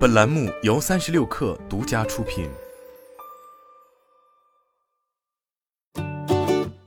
本栏目由三十六氪独家出品。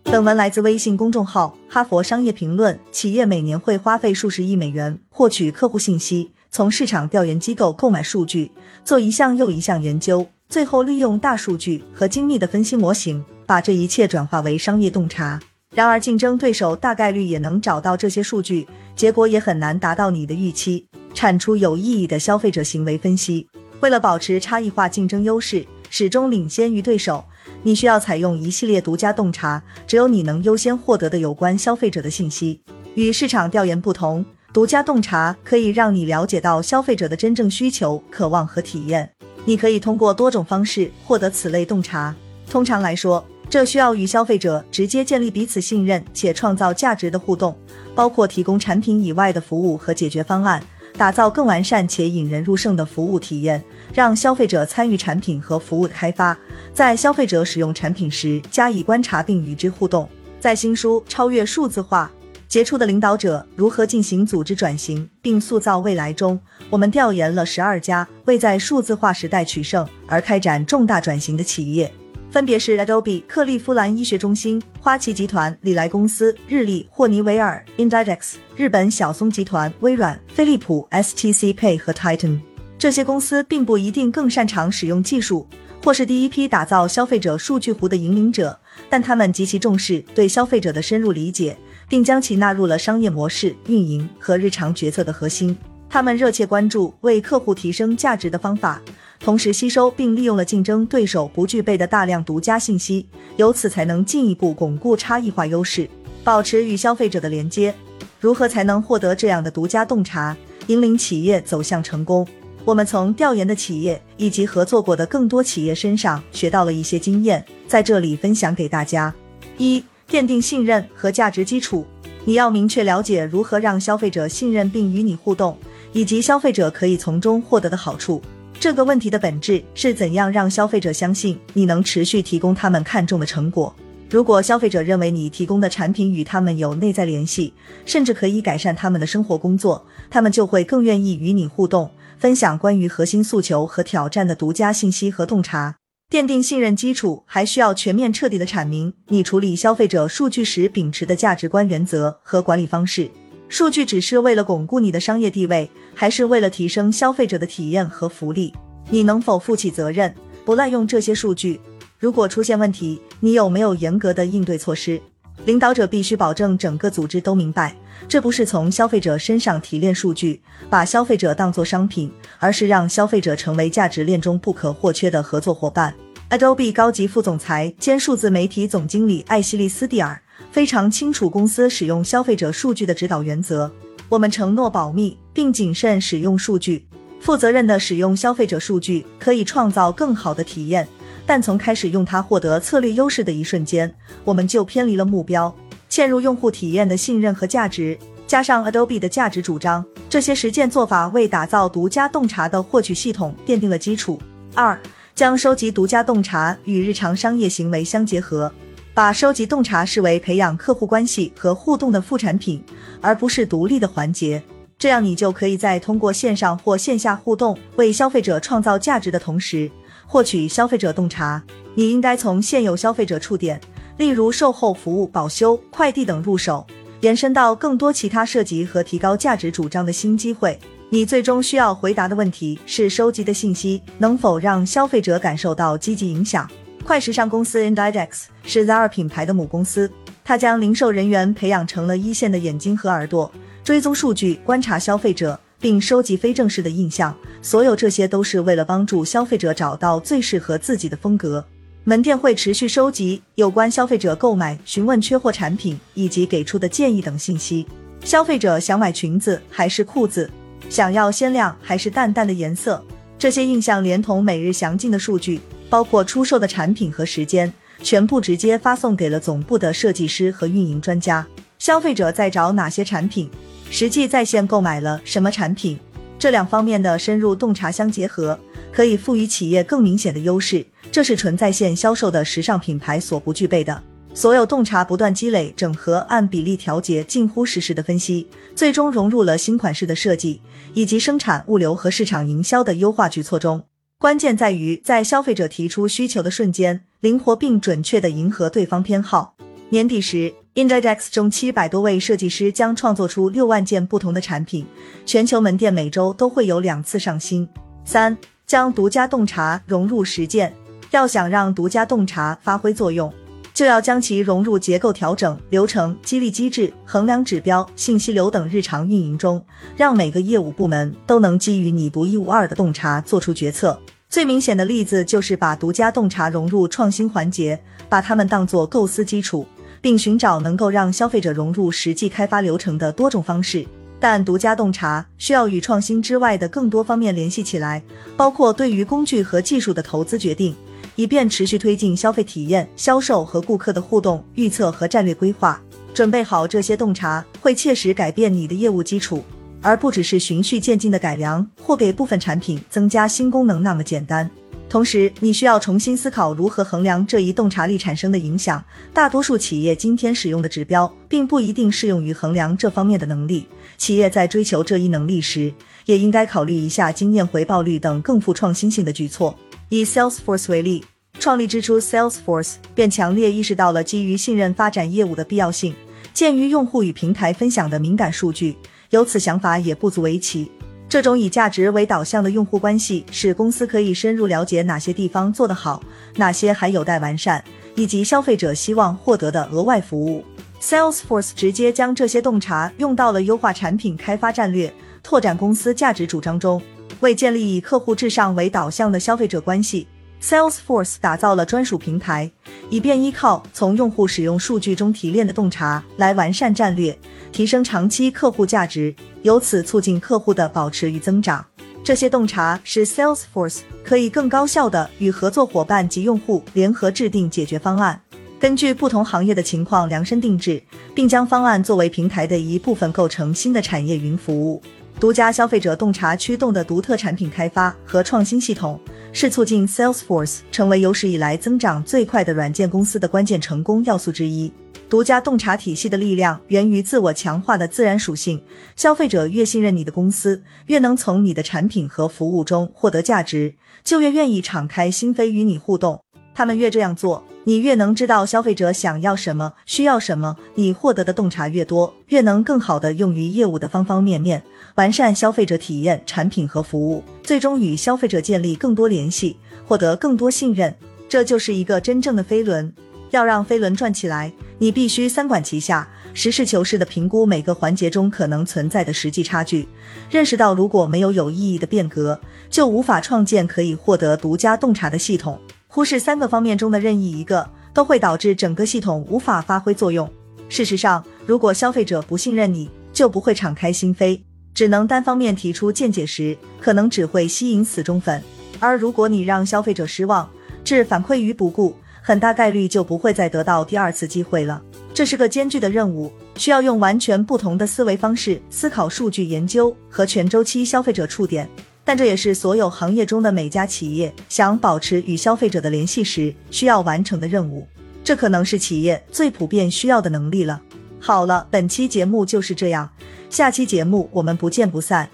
本文来自微信公众号《哈佛商业评论》。企业每年会花费数十亿美元获取客户信息，从市场调研机构购买数据，做一项又一项研究，最后利用大数据和精密的分析模型，把这一切转化为商业洞察。然而，竞争对手大概率也能找到这些数据，结果也很难达到你的预期，产出有意义的消费者行为分析。为了保持差异化竞争优势，始终领先于对手，你需要采用一系列独家洞察，只有你能优先获得的有关消费者的信息。与市场调研不同，独家洞察可以让你了解到消费者的真正需求、渴望和体验。你可以通过多种方式获得此类洞察。通常来说，这需要与消费者直接建立彼此信任且创造价值的互动，包括提供产品以外的服务和解决方案，打造更完善且引人入胜的服务体验，让消费者参与产品和服务的开发，在消费者使用产品时加以观察并与之互动。在新书《超越数字化：杰出的领导者如何进行组织转型并塑造未来》中，我们调研了十二家为在数字化时代取胜而开展重大转型的企业。分别是 Adobe、克利夫兰医学中心、花旗集团、礼来公司、日立、霍尼韦尔、Inditex、日本小松集团、微软、飞利浦、STC Pay 和 Titan。这些公司并不一定更擅长使用技术，或是第一批打造消费者数据湖的引领者，但他们极其重视对消费者的深入理解，并将其纳入了商业模式、运营和日常决策的核心。他们热切关注为客户提升价值的方法。同时吸收并利用了竞争对手不具备的大量独家信息，由此才能进一步巩固差异化优势，保持与消费者的连接。如何才能获得这样的独家洞察，引领企业走向成功？我们从调研的企业以及合作过的更多企业身上学到了一些经验，在这里分享给大家。一、奠定信任和价值基础。你要明确了解如何让消费者信任并与你互动，以及消费者可以从中获得的好处。这个问题的本质是怎样让消费者相信你能持续提供他们看重的成果？如果消费者认为你提供的产品与他们有内在联系，甚至可以改善他们的生活工作，他们就会更愿意与你互动，分享关于核心诉求和挑战的独家信息和洞察。奠定信任基础，还需要全面彻底的阐明你处理消费者数据时秉持的价值观、原则和管理方式。数据只是为了巩固你的商业地位，还是为了提升消费者的体验和福利？你能否负起责任，不滥用这些数据？如果出现问题，你有没有严格的应对措施？领导者必须保证整个组织都明白，这不是从消费者身上提炼数据，把消费者当作商品，而是让消费者成为价值链中不可或缺的合作伙伴。Adobe 高级副总裁兼数字媒体总经理艾希利斯蒂尔。非常清楚公司使用消费者数据的指导原则。我们承诺保密并谨慎使用数据，负责任的使用消费者数据可以创造更好的体验。但从开始用它获得策略优势的一瞬间，我们就偏离了目标，嵌入用户体验的信任和价值，加上 Adobe 的价值主张，这些实践做法为打造独家洞察的获取系统奠定了基础。二，将收集独家洞察与日常商业行为相结合。把收集洞察视为培养客户关系和互动的副产品，而不是独立的环节。这样，你就可以在通过线上或线下互动为消费者创造价值的同时，获取消费者洞察。你应该从现有消费者触点，例如售后服务、保修、快递等入手，延伸到更多其他涉及和提高价值主张的新机会。你最终需要回答的问题是：收集的信息能否让消费者感受到积极影响？快时尚公司 Inditex 是 Zara 品牌的母公司，它将零售人员培养成了一线的眼睛和耳朵，追踪数据、观察消费者，并收集非正式的印象。所有这些都是为了帮助消费者找到最适合自己的风格。门店会持续收集有关消费者购买、询问缺货产品以及给出的建议等信息。消费者想买裙子还是裤子？想要鲜亮还是淡淡的颜色？这些印象连同每日详尽的数据。包括出售的产品和时间，全部直接发送给了总部的设计师和运营专家。消费者在找哪些产品，实际在线购买了什么产品，这两方面的深入洞察相结合，可以赋予企业更明显的优势。这是纯在线销售的时尚品牌所不具备的。所有洞察不断积累、整合、按比例调节、近乎实时的分析，最终融入了新款式的设计以及生产、物流和市场营销的优化举措中。关键在于在消费者提出需求的瞬间，灵活并准确地迎合对方偏好。年底时，Indidex 中七百多位设计师将创作出六万件不同的产品，全球门店每周都会有两次上新。三、将独家洞察融入实践。要想让独家洞察发挥作用。就要将其融入结构调整、流程、激励机制、衡量指标、信息流等日常运营中，让每个业务部门都能基于你独一无二的洞察做出决策。最明显的例子就是把独家洞察融入创新环节，把它们当作构思基础，并寻找能够让消费者融入实际开发流程的多种方式。但独家洞察需要与创新之外的更多方面联系起来，包括对于工具和技术的投资决定。以便持续推进消费体验、销售和顾客的互动、预测和战略规划。准备好这些洞察，会切实改变你的业务基础，而不只是循序渐进的改良或给部分产品增加新功能那么简单。同时，你需要重新思考如何衡量这一洞察力产生的影响。大多数企业今天使用的指标，并不一定适用于衡量这方面的能力。企业在追求这一能力时，也应该考虑一下经验回报率等更富创新性的举措。以 Salesforce 为例，创立之初，Salesforce 便强烈意识到了基于信任发展业务的必要性。鉴于用户与平台分享的敏感数据，有此想法也不足为奇。这种以价值为导向的用户关系，使公司可以深入了解哪些地方做得好，哪些还有待完善，以及消费者希望获得的额外服务。Salesforce 直接将这些洞察用到了优化产品开发战略、拓展公司价值主张中。为建立以客户至上为导向的消费者关系，Salesforce 打造了专属平台，以便依靠从用户使用数据中提炼的洞察来完善战略，提升长期客户价值，由此促进客户的保持与增长。这些洞察使 Salesforce 可以更高效的与合作伙伴及用户联合制定解决方案，根据不同行业的情况量身定制，并将方案作为平台的一部分构成新的产业云服务。独家消费者洞察驱动的独特产品开发和创新系统，是促进 Salesforce 成为有史以来增长最快的软件公司的关键成功要素之一。独家洞察体系的力量源于自我强化的自然属性。消费者越信任你的公司，越能从你的产品和服务中获得价值，就越愿意敞开心扉与你互动。他们越这样做。你越能知道消费者想要什么、需要什么，你获得的洞察越多，越能更好的用于业务的方方面面，完善消费者体验、产品和服务，最终与消费者建立更多联系，获得更多信任。这就是一个真正的飞轮。要让飞轮转起来，你必须三管齐下，实事求是的评估每个环节中可能存在的实际差距，认识到如果没有有意义的变革，就无法创建可以获得独家洞察的系统。忽视三个方面中的任意一个，都会导致整个系统无法发挥作用。事实上，如果消费者不信任你，就不会敞开心扉，只能单方面提出见解时，可能只会吸引死忠粉。而如果你让消费者失望，置反馈于不顾，很大概率就不会再得到第二次机会了。这是个艰巨的任务，需要用完全不同的思维方式思考数据研究和全周期消费者触点。但这也是所有行业中的每家企业想保持与消费者的联系时需要完成的任务。这可能是企业最普遍需要的能力了。好了，本期节目就是这样，下期节目我们不见不散。